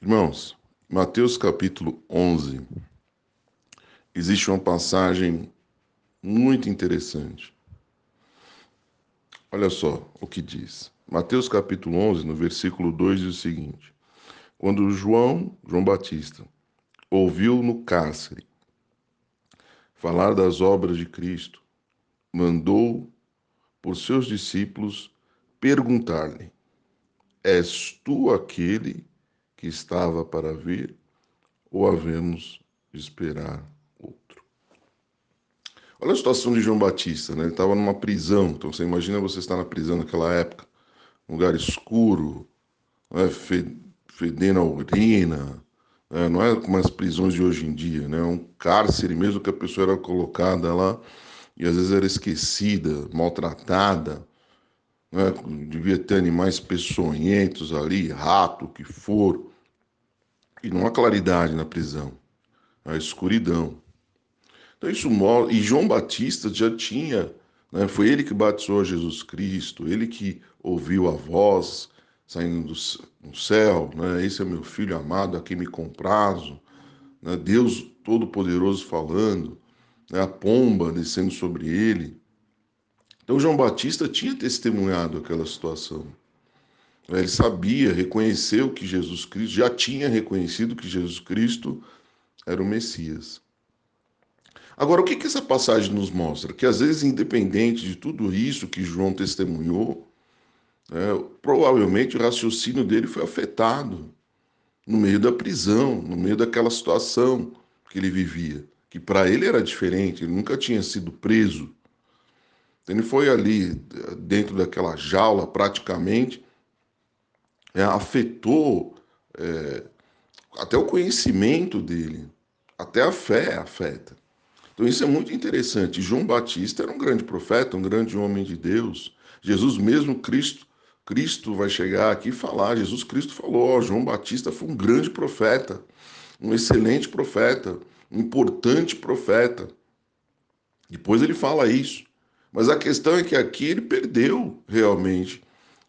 Irmãos, Mateus capítulo 11, existe uma passagem muito interessante. Olha só o que diz. Mateus capítulo 11, no versículo 2, diz o seguinte: Quando João, João Batista, ouviu no cárcere falar das obras de Cristo, mandou por seus discípulos perguntar-lhe: És tu aquele que estava para vir, ou havemos de esperar outro. Olha a situação de João Batista, né? Ele estava numa prisão, então você imagina você estar na prisão naquela época, um lugar escuro, né? fedendo a urina, né? não é como as prisões de hoje em dia, né? Um cárcere mesmo que a pessoa era colocada lá e às vezes era esquecida, maltratada, né? devia ter animais peçonhentos ali, rato, o que for, e não há claridade na prisão, a escuridão. Então isso mostra, e João Batista já tinha, né? foi ele que batizou Jesus Cristo, ele que ouviu a voz saindo do, céu, né? esse é meu filho amado, a quem me comprazo, né? Deus Todo-Poderoso falando, né? a pomba descendo sobre ele, então João Batista tinha testemunhado aquela situação. Ele sabia, reconheceu que Jesus Cristo, já tinha reconhecido que Jesus Cristo era o Messias. Agora, o que, que essa passagem nos mostra? Que às vezes, independente de tudo isso que João testemunhou, é, provavelmente o raciocínio dele foi afetado no meio da prisão, no meio daquela situação que ele vivia, que para ele era diferente, ele nunca tinha sido preso, ele foi ali dentro daquela jaula praticamente, é, afetou é, até o conhecimento dele, até a fé afeta. Então isso é muito interessante. João Batista era um grande profeta, um grande homem de Deus. Jesus mesmo, Cristo, Cristo vai chegar aqui e falar. Jesus Cristo falou: João Batista foi um grande profeta, um excelente profeta, um importante profeta. Depois ele fala isso. Mas a questão é que aqui ele perdeu realmente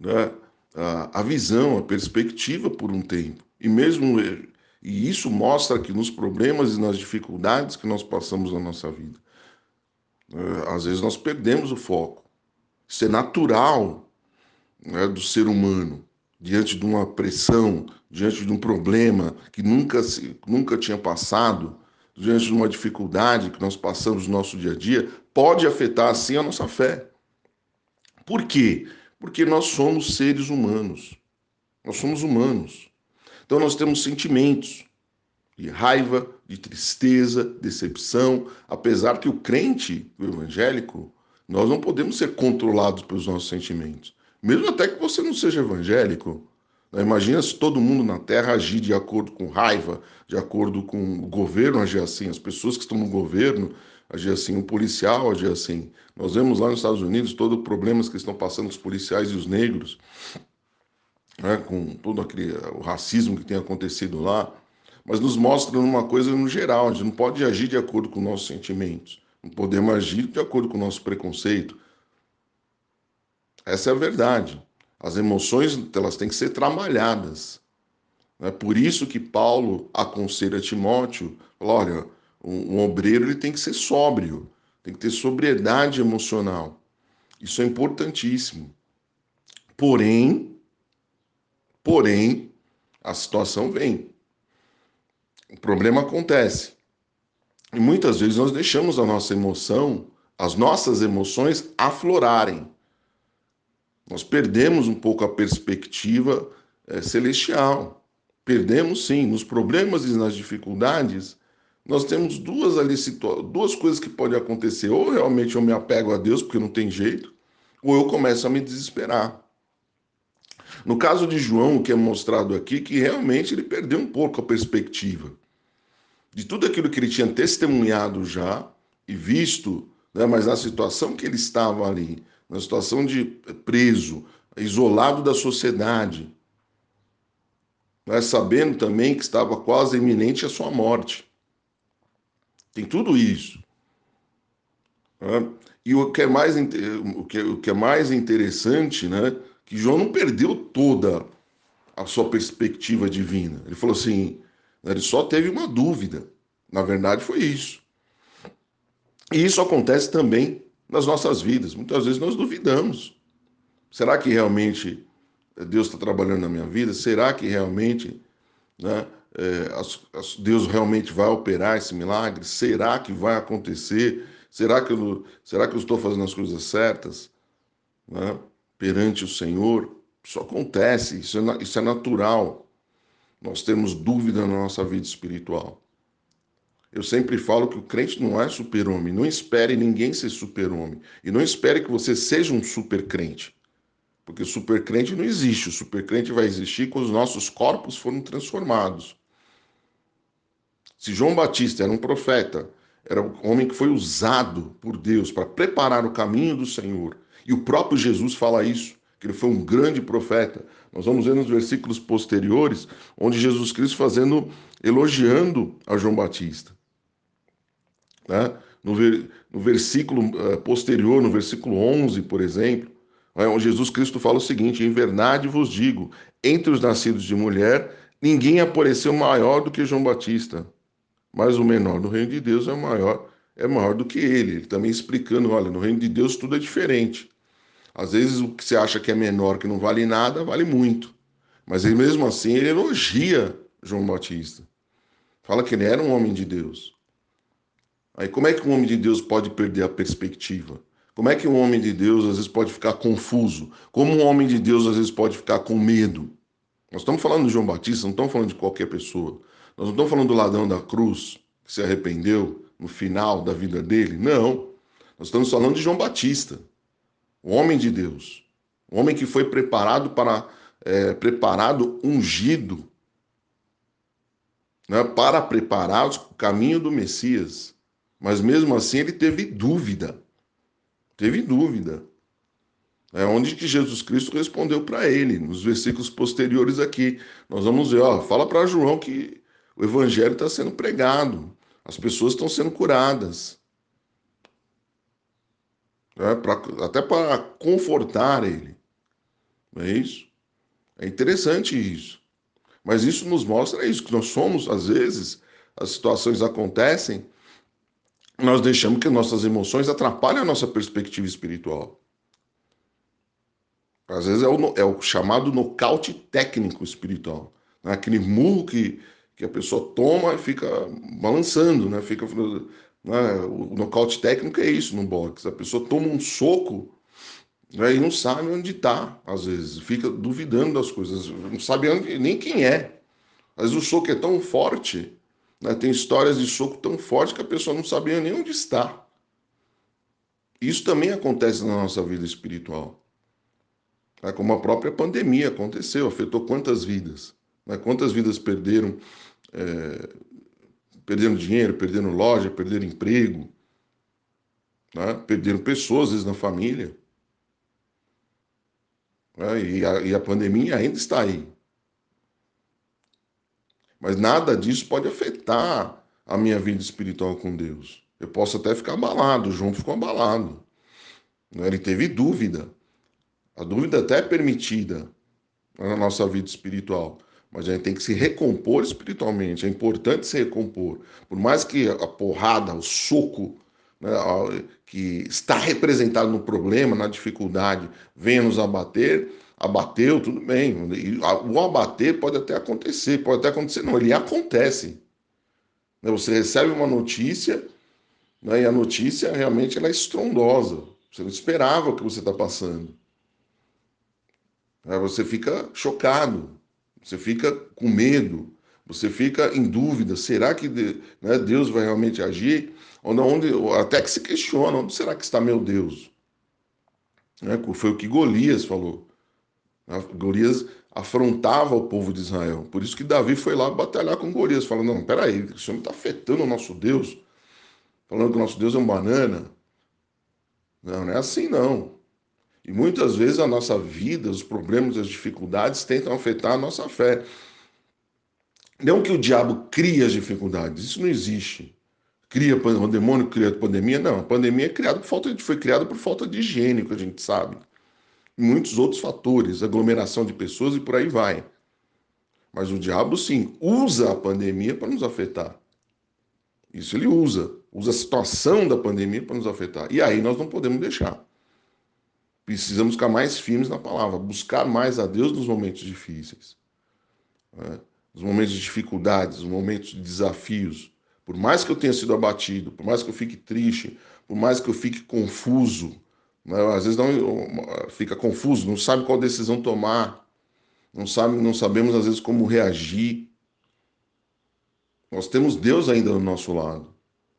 né, a, a visão, a perspectiva por um tempo. E mesmo e isso mostra que nos problemas e nas dificuldades que nós passamos na nossa vida, né, às vezes nós perdemos o foco. Isso é natural né, do ser humano diante de uma pressão, diante de um problema que nunca, nunca tinha passado, diante de uma dificuldade que nós passamos no nosso dia a dia, pode afetar assim a nossa fé. Por quê? Porque nós somos seres humanos. Nós somos humanos. Então nós temos sentimentos de raiva, de tristeza, decepção, apesar que o crente, o evangélico, nós não podemos ser controlados pelos nossos sentimentos. Mesmo até que você não seja evangélico, né? Imagina se todo mundo na Terra agir de acordo com raiva, de acordo com o governo agir assim, as pessoas que estão no governo agir assim, o policial agir assim. Nós vemos lá nos Estados Unidos todos os problemas que estão passando os policiais e os negros, né? com todo aquele, o racismo que tem acontecido lá. Mas nos mostra uma coisa no geral, a gente não pode agir de acordo com nossos sentimentos, não podemos agir de acordo com o nosso preconceito. Essa é a verdade. As emoções elas têm que ser trabalhadas. É por isso que Paulo aconselha Timóteo, olha, um, um obreiro ele tem que ser sóbrio, tem que ter sobriedade emocional. Isso é importantíssimo. Porém, porém, a situação vem. O problema acontece. E muitas vezes nós deixamos a nossa emoção, as nossas emoções aflorarem. Nós perdemos um pouco a perspectiva é, celestial. Perdemos sim. Nos problemas e nas dificuldades, nós temos duas ali duas coisas que podem acontecer. Ou realmente eu me apego a Deus porque não tem jeito, ou eu começo a me desesperar. No caso de João, o que é mostrado aqui, que realmente ele perdeu um pouco a perspectiva de tudo aquilo que ele tinha testemunhado já e visto, né, mas na situação que ele estava ali, na situação de preso, isolado da sociedade, mas sabendo também que estava quase iminente a sua morte. Tem tudo isso. Né? E o que, é mais, o, que, o que é mais interessante, né, que João não perdeu toda a sua perspectiva divina. Ele falou assim: ele só teve uma dúvida. Na verdade, foi isso. E isso acontece também nas nossas vidas. Muitas vezes nós duvidamos. Será que realmente Deus está trabalhando na minha vida? Será que realmente né, é, as, as, Deus realmente vai operar esse milagre? Será que vai acontecer? Será que eu, será que eu estou fazendo as coisas certas né, perante o Senhor? Isso acontece, isso é, isso é natural. Nós temos dúvida na nossa vida espiritual. Eu sempre falo que o crente não é super-homem. Não espere ninguém ser super-homem. E não espere que você seja um super-crente. Porque super-crente não existe. O super-crente vai existir quando os nossos corpos foram transformados. Se João Batista era um profeta, era um homem que foi usado por Deus para preparar o caminho do Senhor. E o próprio Jesus fala isso, que ele foi um grande profeta. Nós vamos ver nos versículos posteriores, onde Jesus Cristo fazendo, elogiando a João Batista. Né? No, ver, no versículo uh, posterior, no versículo 11, por exemplo, né, onde Jesus Cristo fala o seguinte: Em verdade vos digo, entre os nascidos de mulher, ninguém apareceu maior do que João Batista, mas o menor no reino de Deus é maior, é maior do que ele. Ele também explicando: olha, no reino de Deus tudo é diferente. Às vezes o que você acha que é menor, que não vale nada, vale muito. Mas ele mesmo assim ele elogia João Batista. Fala que ele era um homem de Deus. Aí como é que um homem de Deus pode perder a perspectiva? Como é que um homem de Deus às vezes pode ficar confuso? Como um homem de Deus às vezes pode ficar com medo? Nós estamos falando de João Batista, não estamos falando de qualquer pessoa. Nós não estamos falando do ladrão da cruz que se arrependeu no final da vida dele. Não. Nós estamos falando de João Batista, o homem de Deus, o homem que foi preparado para é, preparado, ungido, né, para preparar o caminho do Messias. Mas mesmo assim ele teve dúvida. Teve dúvida. É onde que Jesus Cristo respondeu para ele, nos versículos posteriores aqui. Nós vamos ver, ó, fala para João que o evangelho está sendo pregado, as pessoas estão sendo curadas. É, pra, até para confortar ele. Não é isso? É interessante isso. Mas isso nos mostra isso, que nós somos, às vezes, as situações acontecem nós deixamos que nossas emoções atrapalhem a nossa perspectiva espiritual. Às vezes é o, é o chamado nocaute técnico espiritual. Né? Aquele murro que, que a pessoa toma e fica balançando, né? Fica, né? O nocaute técnico é isso no boxe. A pessoa toma um soco né? e não sabe onde está, às vezes. Fica duvidando das coisas. Não sabe nem quem é. Vezes o soco é tão forte né? Tem histórias de soco tão forte que a pessoa não sabia nem onde está. Isso também acontece na nossa vida espiritual. É como a própria pandemia aconteceu, afetou quantas vidas? Né? Quantas vidas perderam, é, perderam dinheiro, perderam loja, perderam emprego, né? perderam pessoas, às vezes, na família. Né? E, a, e a pandemia ainda está aí. Mas nada disso pode afetar a minha vida espiritual com Deus. Eu posso até ficar abalado, o João ficou abalado. Né? Ele teve dúvida. A dúvida até é permitida na nossa vida espiritual. Mas a gente tem que se recompor espiritualmente. É importante se recompor. Por mais que a porrada, o soco, né, que está representado no problema, na dificuldade, venha nos abater, abateu, tudo bem. O abater pode até acontecer, pode até acontecer, não, ele acontece. Né, você recebe uma notícia, né, e a notícia realmente ela é estrondosa. Você não esperava o que você está passando. Você fica chocado, você fica com medo, você fica em dúvida: será que né, Deus vai realmente agir? Onde, até que se questiona: onde será que está meu Deus? Né, foi o que Golias falou. Golias afrontava o povo de Israel. Por isso que Davi foi lá batalhar com Golias, falando: não, peraí, o senhor está afetando o nosso Deus, falando que o nosso Deus é um banana. Não, não é assim não. E muitas vezes a nossa vida, os problemas, as dificuldades tentam afetar a nossa fé. Não que o diabo crie as dificuldades, isso não existe. Cria o demônio cria a pandemia, não. A pandemia é criada por falta de, foi criada por falta de higiene, que a gente sabe muitos outros fatores, aglomeração de pessoas e por aí vai. Mas o diabo, sim, usa a pandemia para nos afetar. Isso ele usa. Usa a situação da pandemia para nos afetar. E aí nós não podemos deixar. Precisamos ficar mais firmes na palavra, buscar mais a Deus nos momentos difíceis, né? nos momentos de dificuldades, nos momentos de desafios. Por mais que eu tenha sido abatido, por mais que eu fique triste, por mais que eu fique confuso, né? às vezes não fica confuso, não sabe qual decisão tomar, não sabe, não sabemos às vezes como reagir. Nós temos Deus ainda do nosso lado.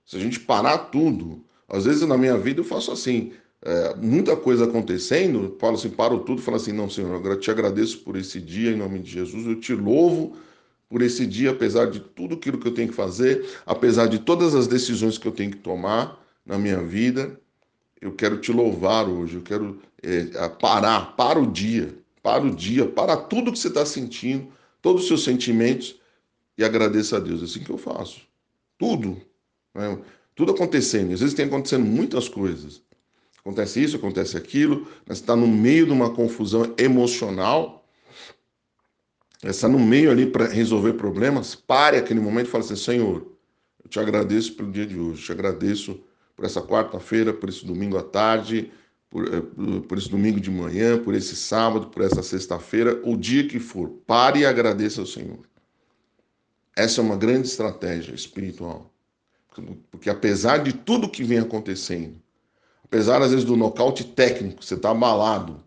Se a gente parar tudo, às vezes na minha vida eu faço assim, é, muita coisa acontecendo, falo assim, paro tudo, falo assim, não, Senhor, eu te agradeço por esse dia em nome de Jesus, eu te louvo por esse dia, apesar de tudo aquilo que eu tenho que fazer, apesar de todas as decisões que eu tenho que tomar na minha vida, eu quero te louvar hoje, eu quero é, parar, para o dia, para o dia, para tudo que você está sentindo, todos os seus sentimentos e agradeça a Deus. É assim que eu faço. Tudo. Né? Tudo acontecendo. Às vezes tem acontecendo muitas coisas. Acontece isso, acontece aquilo, mas está no meio de uma confusão emocional, está no meio ali para resolver problemas, pare aquele momento e fale assim, Senhor, eu te agradeço pelo dia de hoje, te agradeço por essa quarta-feira, por esse domingo à tarde, por, eh, por esse domingo de manhã, por esse sábado, por essa sexta-feira, o dia que for, pare e agradeça ao Senhor. Essa é uma grande estratégia espiritual. Porque apesar de tudo que vem acontecendo, apesar às vezes do nocaute técnico, você está abalado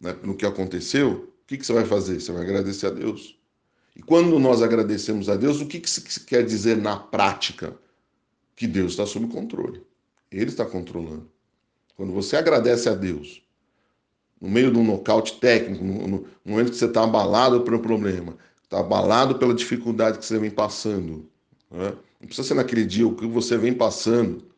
né, no que aconteceu, o que, que você vai fazer? Você vai agradecer a Deus. E quando nós agradecemos a Deus, o que, que isso quer dizer na prática? Que Deus está sob controle. Ele está controlando. Quando você agradece a Deus, no meio de um nocaute técnico, no, no momento que você está abalado pelo problema, está abalado pela dificuldade que você vem passando, né? não precisa ser naquele dia o que você vem passando,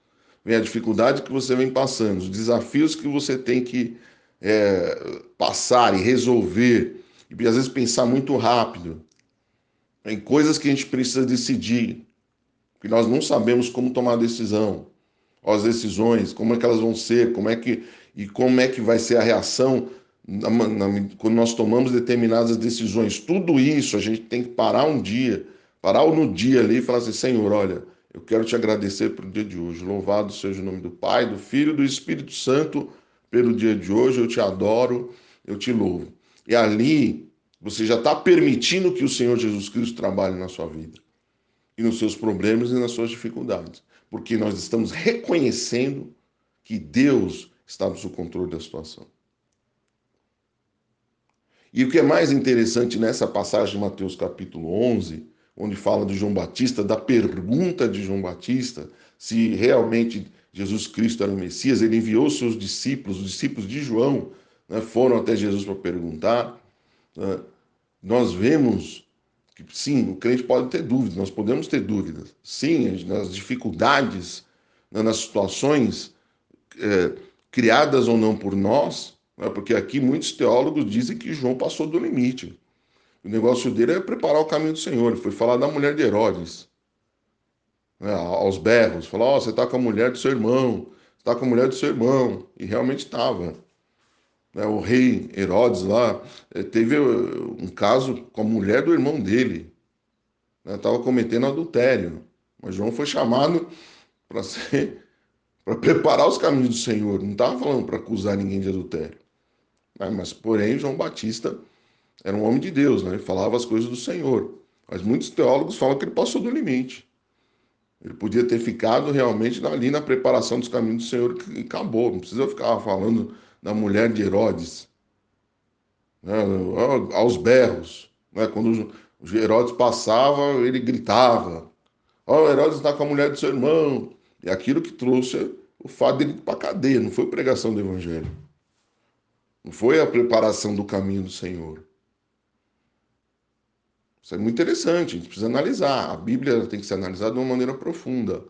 vem a dificuldade que você vem passando, os desafios que você tem que é, passar e resolver, e às vezes pensar muito rápido em coisas que a gente precisa decidir, que nós não sabemos como tomar a decisão, as decisões, como é que elas vão ser, como é que e como é que vai ser a reação na, na, quando nós tomamos determinadas decisões. Tudo isso a gente tem que parar um dia, parar no dia ali e falar assim, Senhor, olha, eu quero te agradecer pelo dia de hoje. Louvado seja o nome do Pai, do Filho e do Espírito Santo pelo dia de hoje. Eu te adoro, eu te louvo. E ali você já está permitindo que o Senhor Jesus Cristo trabalhe na sua vida, e nos seus problemas e nas suas dificuldades, porque nós estamos reconhecendo que Deus está no seu controle da situação. E o que é mais interessante nessa passagem de Mateus capítulo 11 onde fala de João Batista, da pergunta de João Batista, se realmente Jesus Cristo era o Messias, ele enviou seus discípulos, os discípulos de João, né, foram até Jesus para perguntar. Né, nós vemos que sim, o crente pode ter dúvidas, nós podemos ter dúvidas. Sim, nas dificuldades, né, nas situações é, criadas ou não por nós, né, porque aqui muitos teólogos dizem que João passou do limite. O negócio dele é preparar o caminho do Senhor. Ele foi falar da mulher de Herodes, né, aos berros. Falou: Ó, oh, você está com a mulher do seu irmão, está com a mulher do seu irmão. E realmente estava. Né, o rei Herodes lá eh, teve eh, um caso com a mulher do irmão dele. Estava né, cometendo adultério. Mas João foi chamado para ser. para preparar os caminhos do Senhor. Não estava falando para acusar ninguém de adultério. Né, mas, porém, João Batista era um homem de Deus, né? Ele falava as coisas do Senhor. Mas muitos teólogos falam que ele passou do limite. Ele podia ter ficado realmente ali na preparação dos caminhos do Senhor e acabou. Não precisa ficar falando da mulher de Herodes. Né? Aos berros. Né? Quando Herodes passava, ele gritava. Ó, oh, Herodes está com a mulher do seu irmão. E aquilo que trouxe o fato dele para a cadeia, não foi pregação do evangelho. Não foi a preparação do caminho do Senhor. Isso é muito interessante, a gente precisa analisar. A Bíblia tem que ser analisada de uma maneira profunda.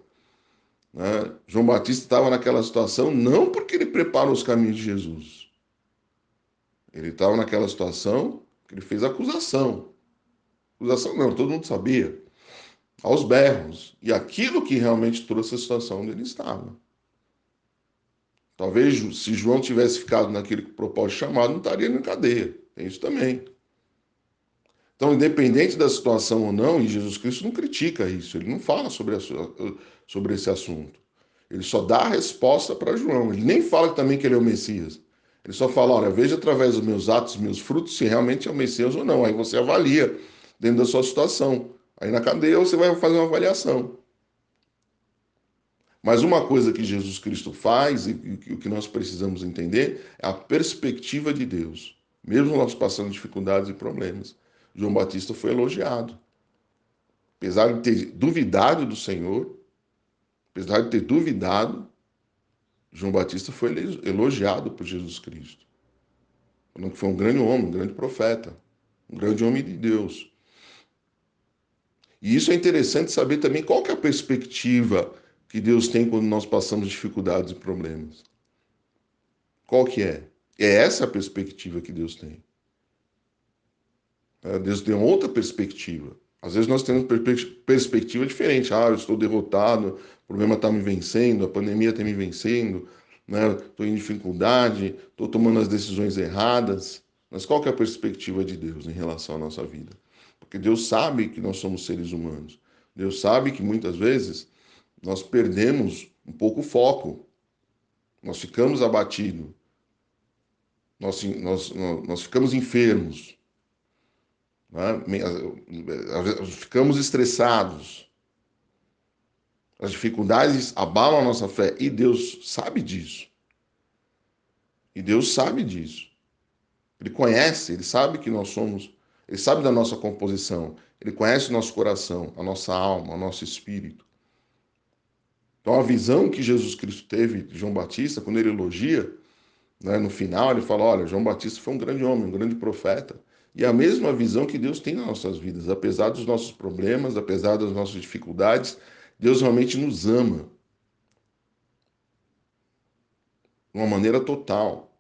Né? João Batista estava naquela situação não porque ele preparou os caminhos de Jesus. Ele estava naquela situação que ele fez acusação. Acusação não, todo mundo sabia. Aos berros. E aquilo que realmente trouxe a situação onde ele estava. Talvez se João tivesse ficado naquele propósito chamado, não estaria na cadeia. Tem isso também. Então, independente da situação ou não, e Jesus Cristo não critica isso, ele não fala sobre, a, sobre esse assunto. Ele só dá a resposta para João. Ele nem fala também que ele é o Messias. Ele só fala: olha, veja através dos meus atos, meus frutos, se realmente é o Messias ou não. Aí você avalia dentro da sua situação. Aí na cadeia você vai fazer uma avaliação. Mas uma coisa que Jesus Cristo faz e o que nós precisamos entender é a perspectiva de Deus. Mesmo nós passando dificuldades e problemas. João Batista foi elogiado. Apesar de ter duvidado do Senhor, apesar de ter duvidado, João Batista foi elogiado por Jesus Cristo. Falando que foi um grande homem, um grande profeta, um grande homem de Deus. E isso é interessante saber também qual que é a perspectiva que Deus tem quando nós passamos dificuldades e problemas. Qual que é? É essa a perspectiva que Deus tem. É, Deus tem outra perspectiva. Às vezes nós temos perspectiva diferente. Ah, eu estou derrotado, o problema está me vencendo, a pandemia está me vencendo, né? estou em dificuldade, estou tomando as decisões erradas. Mas qual que é a perspectiva de Deus em relação à nossa vida? Porque Deus sabe que nós somos seres humanos. Deus sabe que muitas vezes nós perdemos um pouco o foco. Nós ficamos abatidos. Nós, nós, nós ficamos enfermos. Né? Ficamos estressados. As dificuldades abalam a nossa fé e Deus sabe disso. E Deus sabe disso. Ele conhece, ele sabe que nós somos, ele sabe da nossa composição, ele conhece o nosso coração, a nossa alma, o nosso espírito. Então a visão que Jesus Cristo teve de João Batista, quando ele elogia, né, no final ele fala: olha, João Batista foi um grande homem, um grande profeta. E a mesma visão que Deus tem nas nossas vidas, apesar dos nossos problemas, apesar das nossas dificuldades, Deus realmente nos ama. De uma maneira total.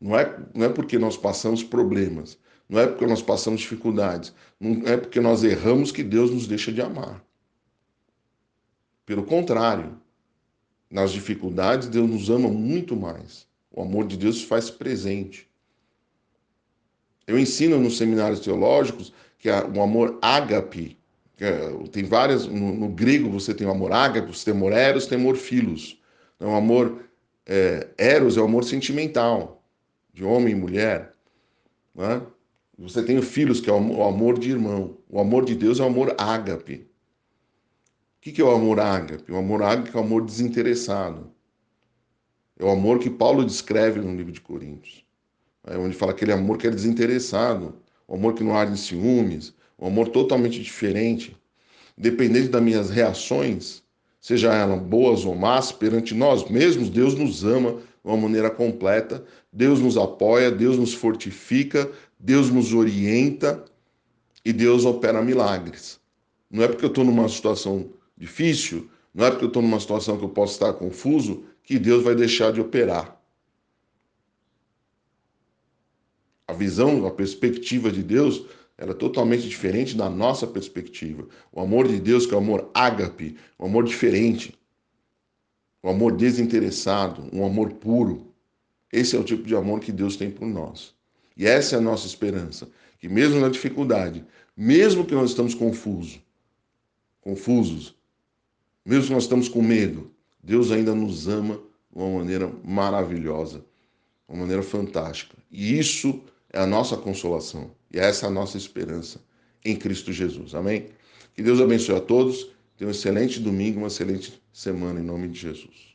Não é, não é porque nós passamos problemas, não é porque nós passamos dificuldades, não é porque nós erramos que Deus nos deixa de amar. Pelo contrário, nas dificuldades, Deus nos ama muito mais. O amor de Deus se faz presente. Eu ensino nos seminários teológicos que o amor ágape, é, tem várias, no, no, grego você tem o amor ágape, você tem amor eros, tem amor filos. Então, o amor é, eros é o amor sentimental, de homem e mulher. Né? Você tem o filhos, que é o amor de irmão. O amor de Deus é o amor ágape. O que é o amor ágape? O amor ágape é o amor desinteressado. É o amor que Paulo descreve no livro de Coríntios é, onde fala aquele amor que é desinteressado, o amor que não arde em ciúmes, um amor totalmente diferente, dependente das minhas reações, seja elas boas ou más, perante nós mesmos, Deus nos ama de uma maneira completa, Deus nos apoia, Deus nos fortifica, Deus nos orienta e Deus opera milagres. Não é porque eu estou numa situação difícil, não é porque eu estou numa situação que eu posso estar confuso, que Deus vai deixar de operar. A visão, a perspectiva de Deus, ela é totalmente diferente da nossa perspectiva. O amor de Deus, que é o amor ágape, um amor diferente, um amor desinteressado, um amor puro. Esse é o tipo de amor que Deus tem por nós. E essa é a nossa esperança, que mesmo na dificuldade, mesmo que nós estamos confusos, confusos, mesmo que nós estamos com medo, Deus ainda nos ama de uma maneira maravilhosa, uma maneira fantástica. E isso é a nossa consolação e essa é a nossa esperança em Cristo Jesus. Amém? Que Deus abençoe a todos. Tenha um excelente domingo, uma excelente semana em nome de Jesus.